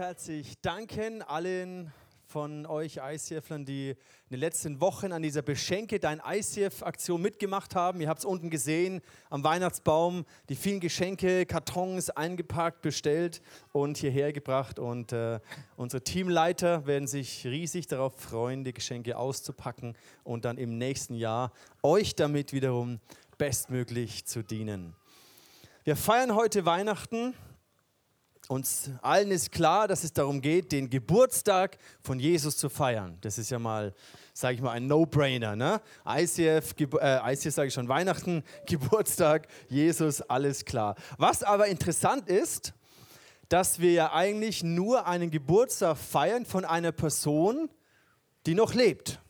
herzlich danken allen von euch ICFlern, die in den letzten Wochen an dieser Beschenke dein ICF-Aktion mitgemacht haben. Ihr habt es unten gesehen am Weihnachtsbaum, die vielen Geschenke, Kartons eingepackt, bestellt und hierher gebracht. Und äh, unsere Teamleiter werden sich riesig darauf freuen, die Geschenke auszupacken und dann im nächsten Jahr euch damit wiederum bestmöglich zu dienen. Wir feiern heute Weihnachten uns allen ist klar, dass es darum geht, den Geburtstag von Jesus zu feiern. Das ist ja mal, sage ich mal, ein No-Brainer. Ne? ICF, äh, ICF sage ich schon, Weihnachten, Geburtstag, Jesus, alles klar. Was aber interessant ist, dass wir ja eigentlich nur einen Geburtstag feiern von einer Person, die noch lebt.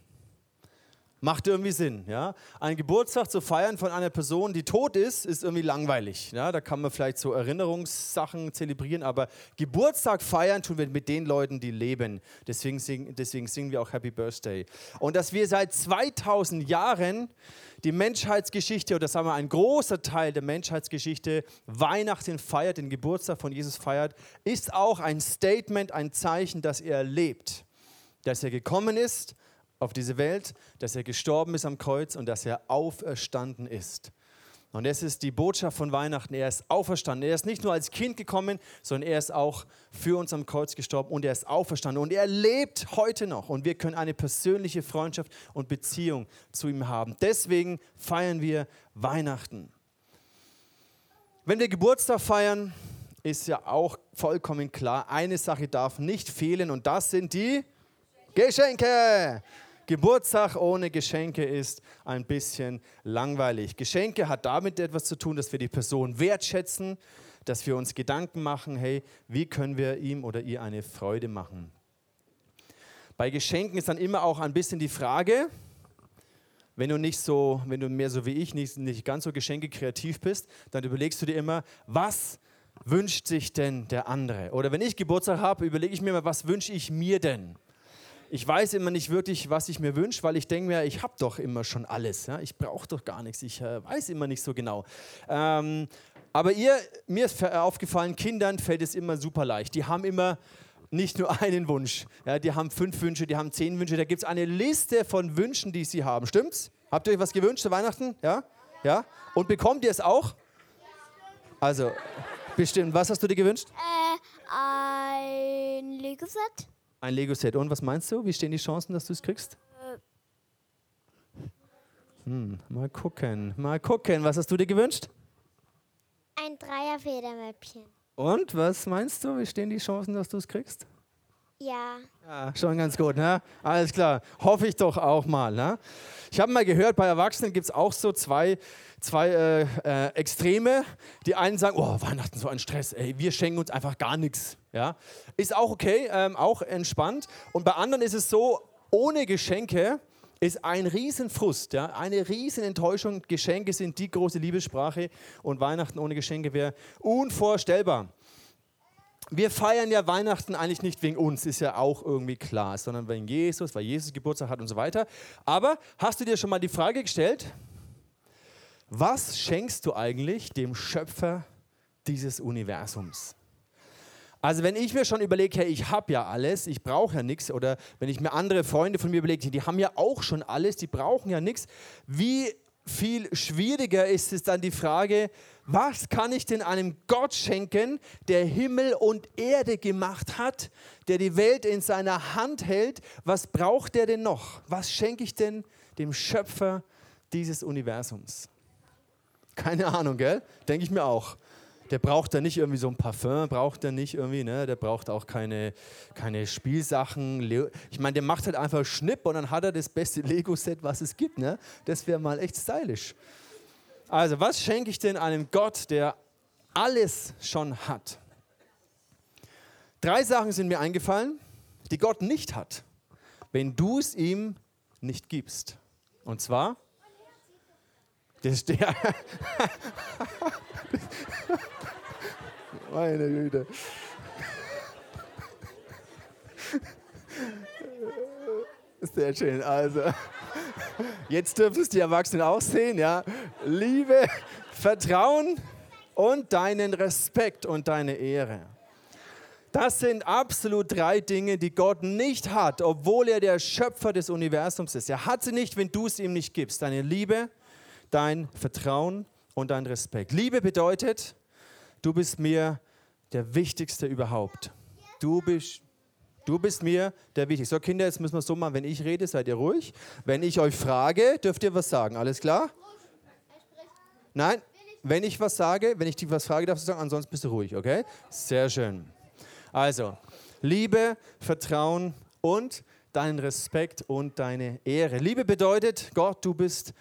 Macht irgendwie Sinn. Ja? Ein Geburtstag zu feiern von einer Person, die tot ist, ist irgendwie langweilig. Ja? Da kann man vielleicht so Erinnerungssachen zelebrieren, aber Geburtstag feiern tun wir mit den Leuten, die leben. Deswegen, sing, deswegen singen wir auch Happy Birthday. Und dass wir seit 2000 Jahren die Menschheitsgeschichte, oder sagen wir ein großer Teil der Menschheitsgeschichte, Weihnachten feiert, den Geburtstag von Jesus feiert, ist auch ein Statement, ein Zeichen, dass er lebt, dass er gekommen ist auf diese Welt, dass er gestorben ist am Kreuz und dass er auferstanden ist. Und das ist die Botschaft von Weihnachten. Er ist auferstanden. Er ist nicht nur als Kind gekommen, sondern er ist auch für uns am Kreuz gestorben und er ist auferstanden. Und er lebt heute noch. Und wir können eine persönliche Freundschaft und Beziehung zu ihm haben. Deswegen feiern wir Weihnachten. Wenn wir Geburtstag feiern, ist ja auch vollkommen klar, eine Sache darf nicht fehlen und das sind die Geschenke. Geburtstag ohne Geschenke ist ein bisschen langweilig. Geschenke hat damit etwas zu tun, dass wir die Person wertschätzen, dass wir uns Gedanken machen, hey, wie können wir ihm oder ihr eine Freude machen. Bei Geschenken ist dann immer auch ein bisschen die Frage, wenn du nicht so, wenn du mehr so wie ich nicht, nicht ganz so Geschenke kreativ bist, dann überlegst du dir immer, was wünscht sich denn der andere? Oder wenn ich Geburtstag habe, überlege ich mir immer, was wünsche ich mir denn? Ich weiß immer nicht wirklich, was ich mir wünsche, weil ich denke mir, ich habe doch immer schon alles. Ja? Ich brauche doch gar nichts. Ich äh, weiß immer nicht so genau. Ähm, aber ihr, mir ist aufgefallen, Kindern fällt es immer super leicht. Die haben immer nicht nur einen Wunsch. Ja, die haben fünf Wünsche, die haben zehn Wünsche. Da gibt es eine Liste von Wünschen, die sie haben. Stimmt's? Habt ihr euch was gewünscht zu Weihnachten? Ja? Ja? Und bekommt ihr es auch? Also, bestimmt. Was hast du dir gewünscht? Äh, ein Lego-Set. Ein Lego-Set. Und was meinst du? Wie stehen die Chancen, dass du es kriegst? Hm, mal gucken, mal gucken. Was hast du dir gewünscht? Ein Dreierfedermäppchen. Und was meinst du? Wie stehen die Chancen, dass du es kriegst? Ja. Ja, schon ganz gut, ne? Alles klar. Hoffe ich doch auch mal, ne? Ich habe mal gehört, bei Erwachsenen gibt es auch so zwei, zwei äh, äh, Extreme. Die einen sagen, oh, Weihnachten so ein Stress, ey, wir schenken uns einfach gar nichts. Ja? Ist auch okay, ähm, auch entspannt. Und bei anderen ist es so, ohne Geschenke ist ein Riesenfrust, ja? eine Riesenenttäuschung. Geschenke sind die große Liebessprache und Weihnachten ohne Geschenke wäre unvorstellbar wir feiern ja Weihnachten eigentlich nicht wegen uns, ist ja auch irgendwie klar, sondern wegen Jesus, weil Jesus Geburtstag hat und so weiter. Aber hast du dir schon mal die Frage gestellt, was schenkst du eigentlich dem Schöpfer dieses Universums? Also wenn ich mir schon überlege, hey, ich habe ja alles, ich brauche ja nichts, oder wenn ich mir andere Freunde von mir überlege, die haben ja auch schon alles, die brauchen ja nichts, wie viel schwieriger ist es dann die Frage, was kann ich denn einem Gott schenken, der Himmel und Erde gemacht hat, der die Welt in seiner Hand hält? Was braucht er denn noch? Was schenke ich denn dem Schöpfer dieses Universums? Keine Ahnung, gell? Denke ich mir auch. Der braucht da nicht irgendwie so ein Parfum, braucht er nicht irgendwie, ne? Der braucht auch keine, keine Spielsachen. Ich meine, der macht halt einfach Schnipp und dann hat er das beste Lego-Set, was es gibt, ne? Das wäre mal echt stylisch. Also, was schenke ich denn einem Gott, der alles schon hat? Drei Sachen sind mir eingefallen, die Gott nicht hat, wenn du es ihm nicht gibst. Und zwar, das ist der. Meine Güte. Sehr schön. Also, jetzt dürfen es die Erwachsenen auch sehen, ja. Liebe, Vertrauen und deinen Respekt und deine Ehre. Das sind absolut drei Dinge, die Gott nicht hat, obwohl er der Schöpfer des Universums ist. Er hat sie nicht, wenn du es ihm nicht gibst. Deine Liebe, dein Vertrauen und dein Respekt. Liebe bedeutet, du bist mir der Wichtigste überhaupt. Du bist, du bist mir der Wichtigste. So, Kinder, jetzt müssen wir es so machen, wenn ich rede, seid ihr ruhig. Wenn ich euch frage, dürft ihr was sagen. Alles klar? Nein, wenn ich was sage, wenn ich dich was frage, darfst du sagen, ansonsten bist du ruhig, okay? Sehr schön. Also, Liebe, Vertrauen und deinen Respekt und deine Ehre. Liebe bedeutet, Gott, du bist,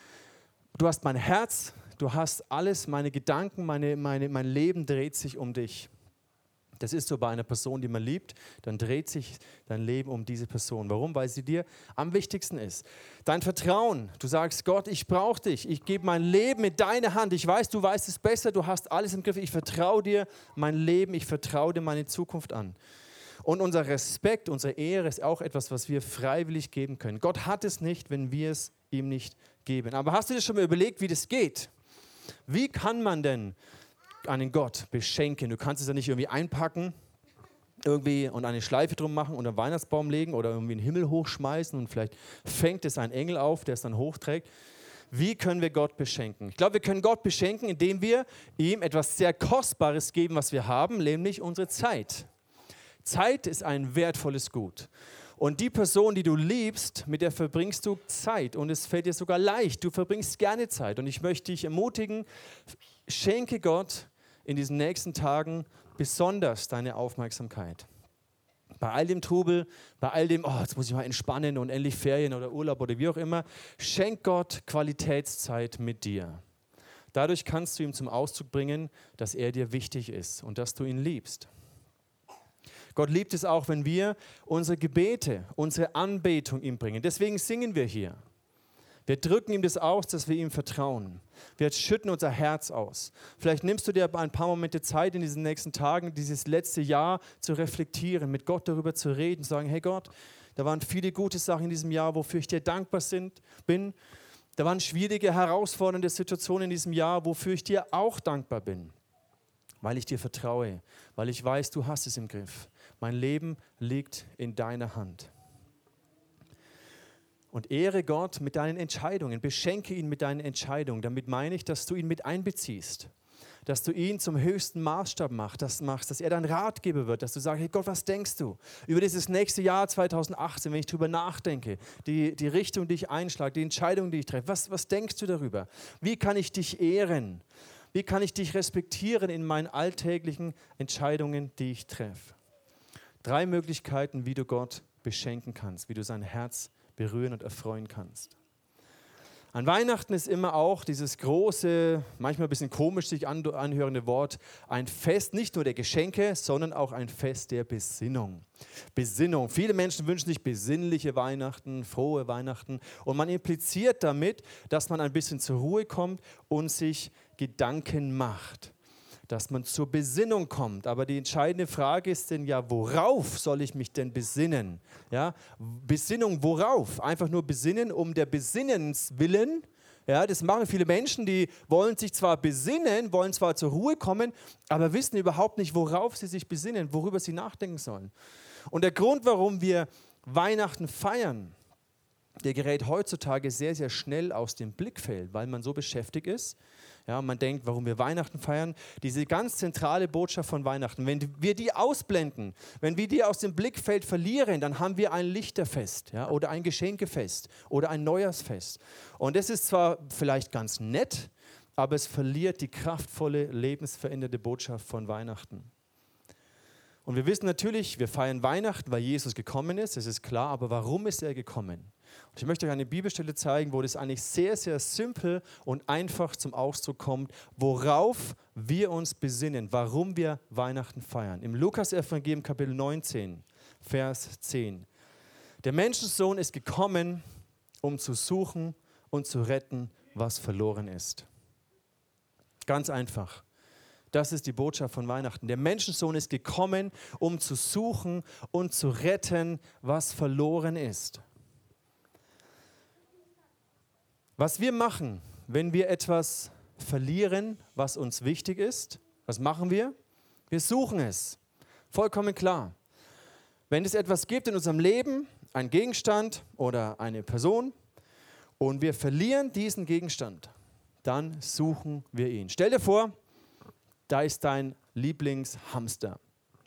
du hast mein Herz, du hast alles, meine Gedanken, meine, meine, mein Leben dreht sich um dich. Das ist so bei einer Person, die man liebt, dann dreht sich dein Leben um diese Person. Warum? Weil sie dir am wichtigsten ist. Dein Vertrauen, du sagst, Gott, ich brauche dich, ich gebe mein Leben in deine Hand. Ich weiß, du weißt es besser, du hast alles im Griff. Ich vertraue dir mein Leben, ich vertraue dir meine Zukunft an. Und unser Respekt, unsere Ehre ist auch etwas, was wir freiwillig geben können. Gott hat es nicht, wenn wir es ihm nicht geben. Aber hast du dir schon mal überlegt, wie das geht? Wie kann man denn einen Gott beschenken. Du kannst es ja nicht irgendwie einpacken irgendwie und eine Schleife drum machen und einen Weihnachtsbaum legen oder irgendwie einen Himmel hochschmeißen und vielleicht fängt es ein Engel auf, der es dann hochträgt. Wie können wir Gott beschenken? Ich glaube, wir können Gott beschenken, indem wir ihm etwas sehr Kostbares geben, was wir haben, nämlich unsere Zeit. Zeit ist ein wertvolles Gut. Und die Person, die du liebst, mit der verbringst du Zeit und es fällt dir sogar leicht. Du verbringst gerne Zeit. Und ich möchte dich ermutigen, schenke Gott in diesen nächsten Tagen besonders deine Aufmerksamkeit. Bei all dem Trubel, bei all dem, oh, jetzt muss ich mal entspannen und endlich Ferien oder Urlaub oder wie auch immer, schenk Gott Qualitätszeit mit dir. Dadurch kannst du ihm zum Ausdruck bringen, dass er dir wichtig ist und dass du ihn liebst. Gott liebt es auch, wenn wir unsere Gebete, unsere Anbetung ihm bringen. Deswegen singen wir hier. Wir drücken ihm das aus, dass wir ihm vertrauen. Wir schütten unser Herz aus. Vielleicht nimmst du dir ein paar Momente Zeit in diesen nächsten Tagen, dieses letzte Jahr zu reflektieren, mit Gott darüber zu reden, zu sagen, hey Gott, da waren viele gute Sachen in diesem Jahr, wofür ich dir dankbar sind, bin. Da waren schwierige, herausfordernde Situationen in diesem Jahr, wofür ich dir auch dankbar bin. Weil ich dir vertraue, weil ich weiß, du hast es im Griff. Mein Leben liegt in deiner Hand. Und ehre Gott mit deinen Entscheidungen, beschenke ihn mit deinen Entscheidungen. Damit meine ich, dass du ihn mit einbeziehst, dass du ihn zum höchsten Maßstab machst, dass, machst, dass er dein Ratgeber wird, dass du sagst, hey Gott, was denkst du über dieses nächste Jahr 2018, wenn ich darüber nachdenke, die, die Richtung, die ich einschlage, die Entscheidung, die ich treffe, was, was denkst du darüber? Wie kann ich dich ehren? Wie kann ich dich respektieren in meinen alltäglichen Entscheidungen, die ich treffe? Drei Möglichkeiten, wie du Gott beschenken kannst, wie du sein Herz berühren und erfreuen kannst. An Weihnachten ist immer auch dieses große, manchmal ein bisschen komisch sich anhörende Wort ein Fest nicht nur der Geschenke, sondern auch ein Fest der Besinnung. Besinnung. Viele Menschen wünschen sich besinnliche Weihnachten, frohe Weihnachten und man impliziert damit, dass man ein bisschen zur Ruhe kommt und sich Gedanken macht dass man zur Besinnung kommt. Aber die entscheidende Frage ist denn ja, worauf soll ich mich denn besinnen? Ja, Besinnung worauf? Einfach nur besinnen um der Besinnens willen. Ja, das machen viele Menschen, die wollen sich zwar besinnen, wollen zwar zur Ruhe kommen, aber wissen überhaupt nicht, worauf sie sich besinnen, worüber sie nachdenken sollen. Und der Grund, warum wir Weihnachten feiern, der gerät heutzutage sehr, sehr schnell aus dem Blickfeld, weil man so beschäftigt ist, ja, man denkt, warum wir Weihnachten feiern. Diese ganz zentrale Botschaft von Weihnachten, wenn wir die ausblenden, wenn wir die aus dem Blickfeld verlieren, dann haben wir ein Lichterfest ja, oder ein Geschenkefest oder ein Neujahrsfest. Und das ist zwar vielleicht ganz nett, aber es verliert die kraftvolle, lebensveränderte Botschaft von Weihnachten. Und wir wissen natürlich, wir feiern Weihnachten, weil Jesus gekommen ist, das ist klar, aber warum ist er gekommen? Und ich möchte euch eine Bibelstelle zeigen, wo das eigentlich sehr, sehr simpel und einfach zum Ausdruck kommt, worauf wir uns besinnen, warum wir Weihnachten feiern. Im Lukas-Evangelium Kapitel 19, Vers 10. Der Menschensohn ist gekommen, um zu suchen und zu retten, was verloren ist. Ganz einfach. Das ist die Botschaft von Weihnachten. Der Menschensohn ist gekommen, um zu suchen und zu retten, was verloren ist. Was wir machen, wenn wir etwas verlieren, was uns wichtig ist, was machen wir? Wir suchen es. Vollkommen klar. Wenn es etwas gibt in unserem Leben, ein Gegenstand oder eine Person, und wir verlieren diesen Gegenstand, dann suchen wir ihn. Stell dir vor, da ist dein Lieblingshamster.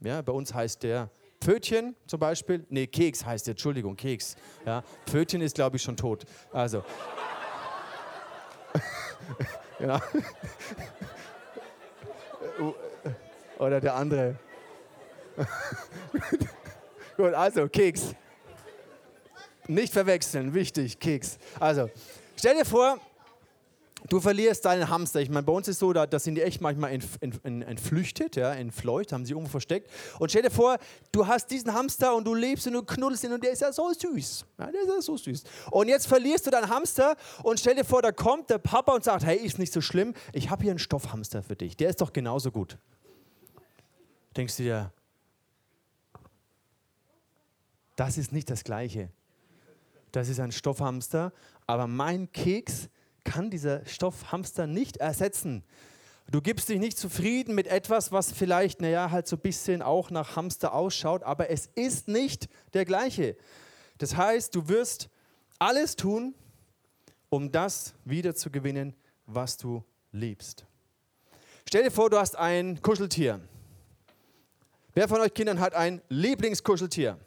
Ja, bei uns heißt der Pfötchen zum Beispiel. Nee, Keks heißt der, Entschuldigung, Keks. Ja, Pfötchen ist, glaube ich, schon tot. Also. Genau. Oder der andere. Gut, also Keks. Nicht verwechseln, wichtig, Keks. Also, stell dir vor, du verlierst deinen Hamster. Ich meine, bei uns ist so, da, da sind die echt manchmal entflüchtet, ja, entfleucht, haben sie irgendwo versteckt. Und stell dir vor, du hast diesen Hamster und du lebst und du knuddelst ihn und der ist ja so süß. Ja, der ist ja so süß. Und jetzt verlierst du deinen Hamster und stell dir vor, da kommt der Papa und sagt, hey, ist nicht so schlimm, ich habe hier einen Stoffhamster für dich. Der ist doch genauso gut. Denkst du dir, das ist nicht das Gleiche. Das ist ein Stoffhamster, aber mein Keks kann dieser Stoffhamster nicht ersetzen. Du gibst dich nicht zufrieden mit etwas, was vielleicht, naja, halt so ein bisschen auch nach Hamster ausschaut, aber es ist nicht der gleiche. Das heißt, du wirst alles tun, um das wiederzugewinnen, was du liebst. Stell dir vor, du hast ein Kuscheltier. Wer von euch Kindern hat ein Lieblingskuscheltier?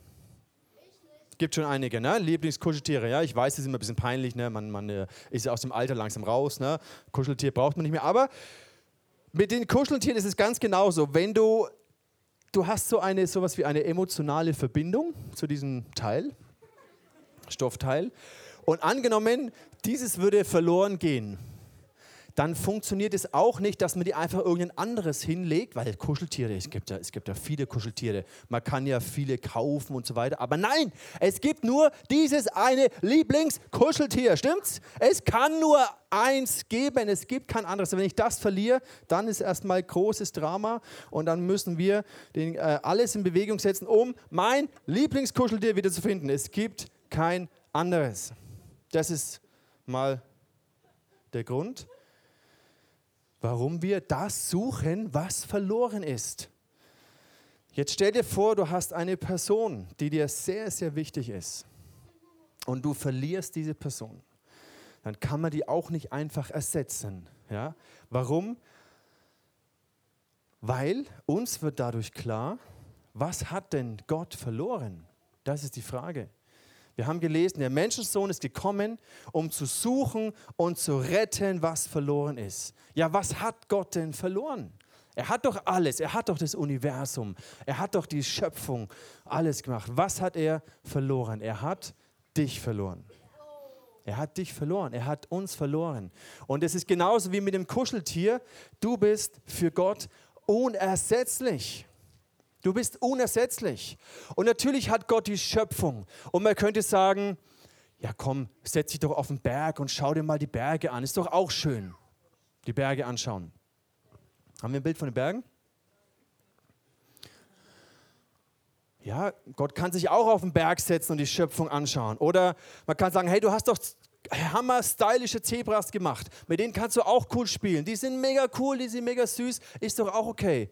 Gibt schon einige, ne? Lieblingskuscheltiere. Ja, ich weiß, das ist immer ein bisschen peinlich, ne? Man, man äh, ist aus dem Alter langsam raus, ne? Kuscheltier braucht man nicht mehr. Aber mit den Kuscheltieren ist es ganz genauso. Wenn du, du hast so eine, sowas wie eine emotionale Verbindung zu diesem Teil, Stoffteil. Und angenommen, dieses würde verloren gehen dann funktioniert es auch nicht, dass man die einfach irgendein anderes hinlegt, weil Kuscheltiere, es gibt, ja, es gibt ja viele Kuscheltiere, man kann ja viele kaufen und so weiter, aber nein, es gibt nur dieses eine Lieblingskuscheltier, stimmt's? Es kann nur eins geben, es gibt kein anderes. Wenn ich das verliere, dann ist erstmal großes Drama und dann müssen wir den, äh, alles in Bewegung setzen, um mein Lieblingskuscheltier wieder zu finden. Es gibt kein anderes. Das ist mal der Grund warum wir das suchen, was verloren ist. Jetzt stell dir vor, du hast eine Person, die dir sehr, sehr wichtig ist und du verlierst diese Person. Dann kann man die auch nicht einfach ersetzen. Ja? Warum? Weil uns wird dadurch klar, was hat denn Gott verloren? Das ist die Frage. Wir haben gelesen, der Menschensohn ist gekommen, um zu suchen und zu retten, was verloren ist. Ja, was hat Gott denn verloren? Er hat doch alles, er hat doch das Universum, er hat doch die Schöpfung, alles gemacht. Was hat er verloren? Er hat dich verloren. Er hat dich verloren, er hat uns verloren. Und es ist genauso wie mit dem Kuscheltier, du bist für Gott unersetzlich. Du bist unersetzlich. Und natürlich hat Gott die Schöpfung. Und man könnte sagen, ja komm, setz dich doch auf den Berg und schau dir mal die Berge an. Ist doch auch schön, die Berge anschauen. Haben wir ein Bild von den Bergen? Ja, Gott kann sich auch auf den Berg setzen und die Schöpfung anschauen. Oder man kann sagen, hey, du hast doch hammer stylische Zebras gemacht. Mit denen kannst du auch cool spielen. Die sind mega cool, die sind mega süß. Ist doch auch okay.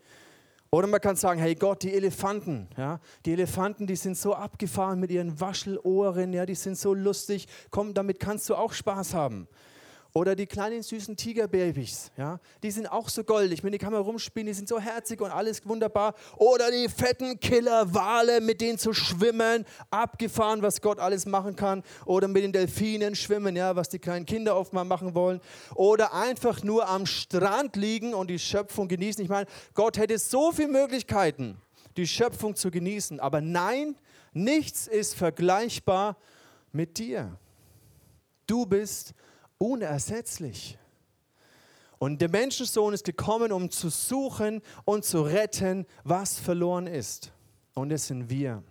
Oder man kann sagen, hey Gott, die Elefanten, ja, die Elefanten, die sind so abgefahren mit ihren Waschelohren, ja, die sind so lustig. Komm, damit kannst du auch Spaß haben. Oder die kleinen süßen Tigerbabys, ja, die sind auch so goldig. Mit denen kann man rumspielen, die sind so herzig und alles wunderbar. Oder die fetten Killerwale, mit denen zu schwimmen, abgefahren, was Gott alles machen kann. Oder mit den Delfinen schwimmen, ja, was die kleinen Kinder oft mal machen wollen. Oder einfach nur am Strand liegen und die Schöpfung genießen. Ich meine, Gott hätte so viele Möglichkeiten, die Schöpfung zu genießen. Aber nein, nichts ist vergleichbar mit dir. Du bist unersetzlich. Und der Menschensohn ist gekommen, um zu suchen und zu retten, was verloren ist. Und es sind wir.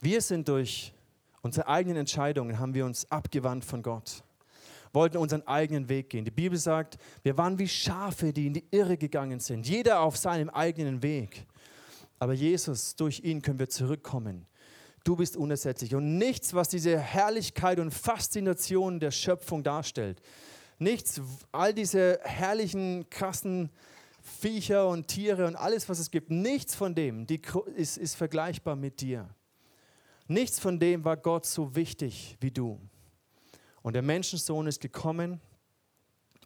Wir sind durch unsere eigenen Entscheidungen, haben wir uns abgewandt von Gott, wollten unseren eigenen Weg gehen. Die Bibel sagt, wir waren wie Schafe, die in die Irre gegangen sind, jeder auf seinem eigenen Weg. Aber Jesus, durch ihn können wir zurückkommen Du bist unersetzlich. Und nichts, was diese Herrlichkeit und Faszination der Schöpfung darstellt, nichts, all diese herrlichen, krassen Viecher und Tiere und alles, was es gibt, nichts von dem die, ist, ist vergleichbar mit dir. Nichts von dem war Gott so wichtig wie du. Und der Menschensohn ist gekommen,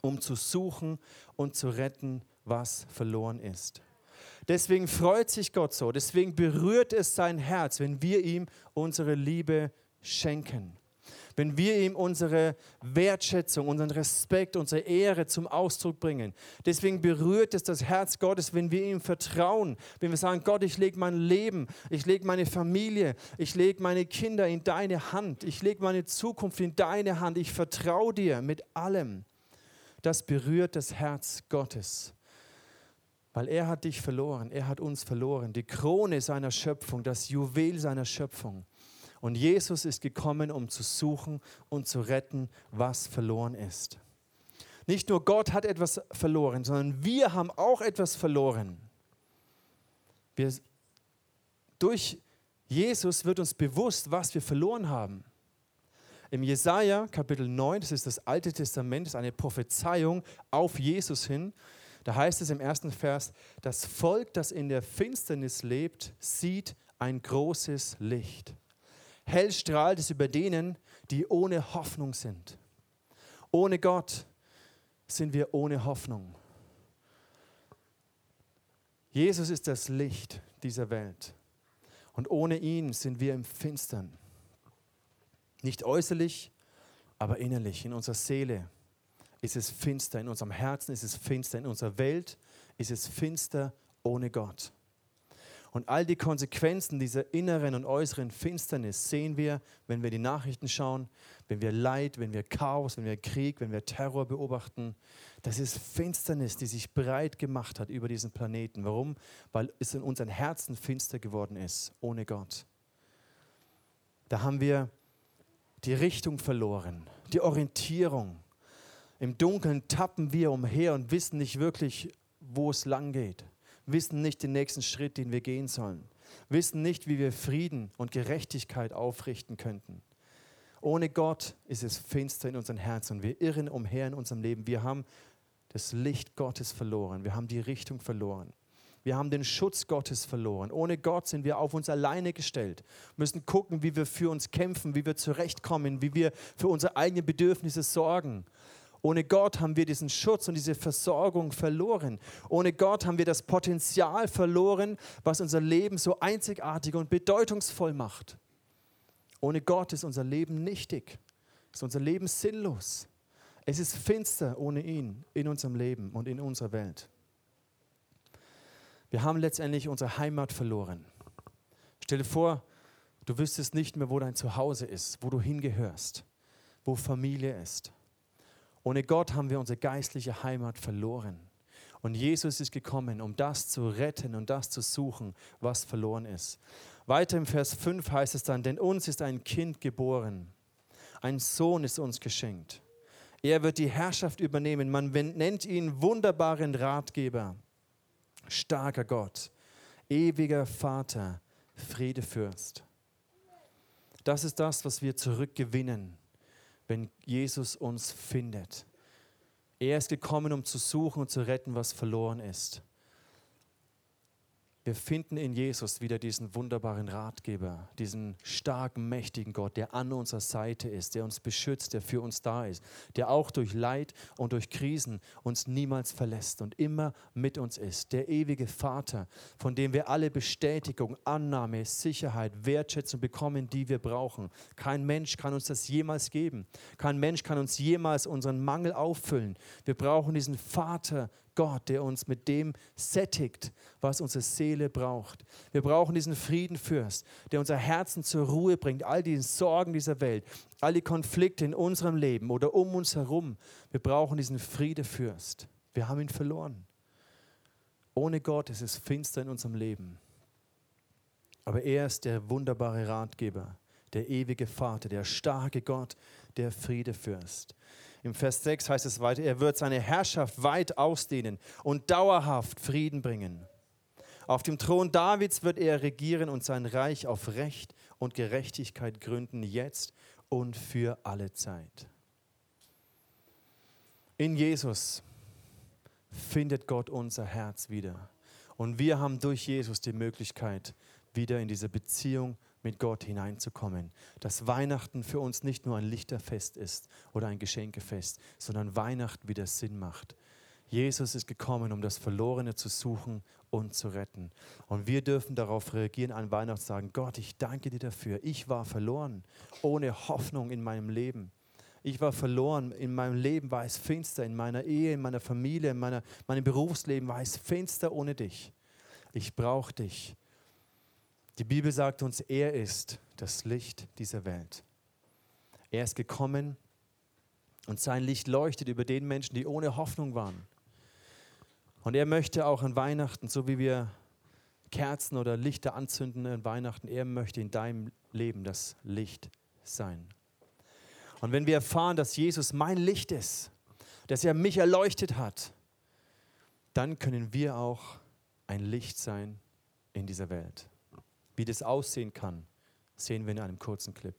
um zu suchen und zu retten, was verloren ist. Deswegen freut sich Gott so, deswegen berührt es sein Herz, wenn wir ihm unsere Liebe schenken. Wenn wir ihm unsere Wertschätzung, unseren Respekt, unsere Ehre zum Ausdruck bringen. Deswegen berührt es das Herz Gottes, wenn wir ihm vertrauen. Wenn wir sagen, Gott, ich lege mein Leben, ich lege meine Familie, ich lege meine Kinder in deine Hand, ich lege meine Zukunft in deine Hand, ich vertraue dir mit allem. Das berührt das Herz Gottes. Weil er hat dich verloren, er hat uns verloren. Die Krone seiner Schöpfung, das Juwel seiner Schöpfung. Und Jesus ist gekommen, um zu suchen und zu retten, was verloren ist. Nicht nur Gott hat etwas verloren, sondern wir haben auch etwas verloren. Wir, durch Jesus wird uns bewusst, was wir verloren haben. Im Jesaja Kapitel 9, das ist das Alte Testament, das ist eine Prophezeiung auf Jesus hin. Da heißt es im ersten Vers, das Volk, das in der Finsternis lebt, sieht ein großes Licht. Hell strahlt es über denen, die ohne Hoffnung sind. Ohne Gott sind wir ohne Hoffnung. Jesus ist das Licht dieser Welt. Und ohne ihn sind wir im Finstern. Nicht äußerlich, aber innerlich, in unserer Seele, ist es finster, in unserem Herzen ist es finster, in unserer Welt ist es finster ohne Gott. Und all die Konsequenzen dieser inneren und äußeren Finsternis sehen wir, wenn wir die Nachrichten schauen, wenn wir Leid, wenn wir Chaos, wenn wir Krieg, wenn wir Terror beobachten. Das ist Finsternis, die sich breit gemacht hat über diesen Planeten. Warum? Weil es in unseren Herzen finster geworden ist, ohne Gott. Da haben wir die Richtung verloren, die Orientierung. Im Dunkeln tappen wir umher und wissen nicht wirklich, wo es lang geht, wissen nicht den nächsten Schritt, den wir gehen sollen, wissen nicht, wie wir Frieden und Gerechtigkeit aufrichten könnten. Ohne Gott ist es finster in unseren Herzen und wir irren umher in unserem Leben. Wir haben das Licht Gottes verloren, wir haben die Richtung verloren. Wir haben den Schutz Gottes verloren. Ohne Gott sind wir auf uns alleine gestellt, müssen gucken, wie wir für uns kämpfen, wie wir zurechtkommen, wie wir für unsere eigenen Bedürfnisse sorgen. Ohne Gott haben wir diesen Schutz und diese Versorgung verloren. Ohne Gott haben wir das Potenzial verloren, was unser Leben so einzigartig und bedeutungsvoll macht. Ohne Gott ist unser Leben nichtig, ist unser Leben sinnlos. Es ist finster ohne ihn in unserem Leben und in unserer Welt. Wir haben letztendlich unsere Heimat verloren. Stell dir vor, du wüsstest nicht mehr, wo dein Zuhause ist, wo du hingehörst, wo Familie ist. Ohne Gott haben wir unsere geistliche Heimat verloren. Und Jesus ist gekommen, um das zu retten und das zu suchen, was verloren ist. Weiter im Vers 5 heißt es dann, denn uns ist ein Kind geboren, ein Sohn ist uns geschenkt. Er wird die Herrschaft übernehmen. Man nennt ihn wunderbaren Ratgeber, starker Gott, ewiger Vater, Friedefürst. Das ist das, was wir zurückgewinnen wenn Jesus uns findet. Er ist gekommen, um zu suchen und zu retten, was verloren ist. Wir finden in Jesus wieder diesen wunderbaren Ratgeber, diesen starken, mächtigen Gott, der an unserer Seite ist, der uns beschützt, der für uns da ist, der auch durch Leid und durch Krisen uns niemals verlässt und immer mit uns ist. Der ewige Vater, von dem wir alle Bestätigung, Annahme, Sicherheit, Wertschätzung bekommen, die wir brauchen. Kein Mensch kann uns das jemals geben. Kein Mensch kann uns jemals unseren Mangel auffüllen. Wir brauchen diesen Vater Gott, der uns mit dem sättigt, was unsere Seele braucht. Wir brauchen diesen Friedenfürst, der unser Herzen zur Ruhe bringt, all die Sorgen dieser Welt, all die Konflikte in unserem Leben oder um uns herum. Wir brauchen diesen Friedefürst. Wir haben ihn verloren. Ohne Gott ist es finster in unserem Leben. Aber er ist der wunderbare Ratgeber, der ewige Vater, der starke Gott, der Friedefürst. Im Vers 6 heißt es weiter, er wird seine Herrschaft weit ausdehnen und dauerhaft Frieden bringen. Auf dem Thron Davids wird er regieren und sein Reich auf Recht und Gerechtigkeit gründen, jetzt und für alle Zeit. In Jesus findet Gott unser Herz wieder. Und wir haben durch Jesus die Möglichkeit, wieder in diese Beziehung mit Gott hineinzukommen. Dass Weihnachten für uns nicht nur ein Lichterfest ist oder ein Geschenkefest, sondern Weihnachten wieder Sinn macht. Jesus ist gekommen, um das Verlorene zu suchen und zu retten. Und wir dürfen darauf reagieren an Weihnachten sagen, Gott, ich danke dir dafür. Ich war verloren, ohne Hoffnung in meinem Leben. Ich war verloren, in meinem Leben war es finster, in meiner Ehe, in meiner Familie, in meiner, meinem Berufsleben war es finster ohne dich. Ich brauche dich. Die Bibel sagt uns, er ist das Licht dieser Welt. Er ist gekommen und sein Licht leuchtet über den Menschen, die ohne Hoffnung waren. Und er möchte auch an Weihnachten, so wie wir Kerzen oder Lichter anzünden an Weihnachten, er möchte in deinem Leben das Licht sein. Und wenn wir erfahren, dass Jesus mein Licht ist, dass er mich erleuchtet hat, dann können wir auch ein Licht sein in dieser Welt. Wie das aussehen kann, sehen wir in einem kurzen Clip.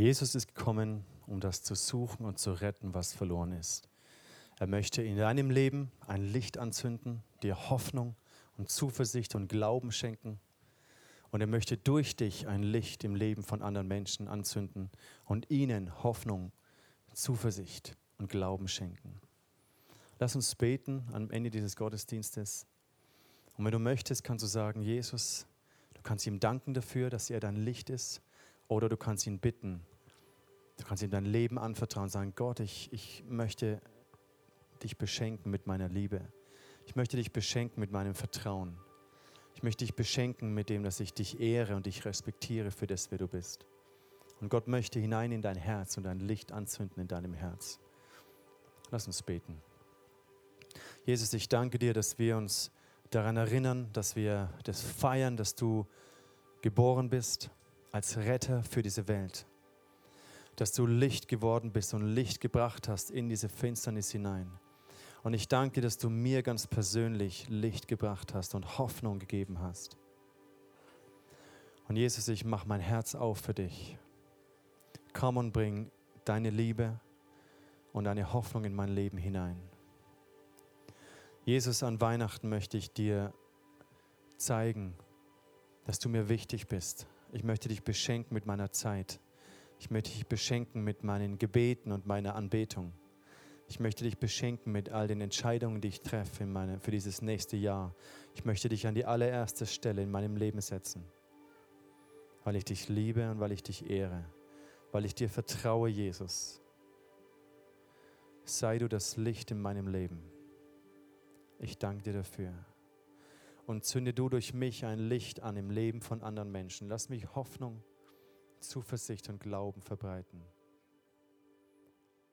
Jesus ist gekommen, um das zu suchen und zu retten, was verloren ist. Er möchte in deinem Leben ein Licht anzünden, dir Hoffnung und Zuversicht und Glauben schenken. Und er möchte durch dich ein Licht im Leben von anderen Menschen anzünden und ihnen Hoffnung, Zuversicht und Glauben schenken. Lass uns beten am Ende dieses Gottesdienstes. Und wenn du möchtest, kannst du sagen, Jesus, du kannst ihm danken dafür, dass er dein Licht ist. Oder du kannst ihn bitten, kannst ihm dein Leben anvertrauen und sagen, Gott, ich, ich möchte dich beschenken mit meiner Liebe. Ich möchte dich beschenken mit meinem Vertrauen. Ich möchte dich beschenken mit dem, dass ich dich ehre und dich respektiere für das, wer du bist. Und Gott möchte hinein in dein Herz und ein Licht anzünden in deinem Herz. Lass uns beten. Jesus, ich danke dir, dass wir uns daran erinnern, dass wir das feiern, dass du geboren bist als Retter für diese Welt dass du Licht geworden bist und Licht gebracht hast in diese Finsternis hinein. Und ich danke, dass du mir ganz persönlich Licht gebracht hast und Hoffnung gegeben hast. Und Jesus, ich mache mein Herz auf für dich. Komm und bring deine Liebe und deine Hoffnung in mein Leben hinein. Jesus, an Weihnachten möchte ich dir zeigen, dass du mir wichtig bist. Ich möchte dich beschenken mit meiner Zeit. Ich möchte dich beschenken mit meinen Gebeten und meiner Anbetung. Ich möchte dich beschenken mit all den Entscheidungen, die ich treffe in meine, für dieses nächste Jahr. Ich möchte dich an die allererste Stelle in meinem Leben setzen, weil ich dich liebe und weil ich dich ehre, weil ich dir vertraue, Jesus. Sei du das Licht in meinem Leben. Ich danke dir dafür. Und zünde du durch mich ein Licht an im Leben von anderen Menschen. Lass mich Hoffnung, Zuversicht und Glauben verbreiten.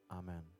Amen.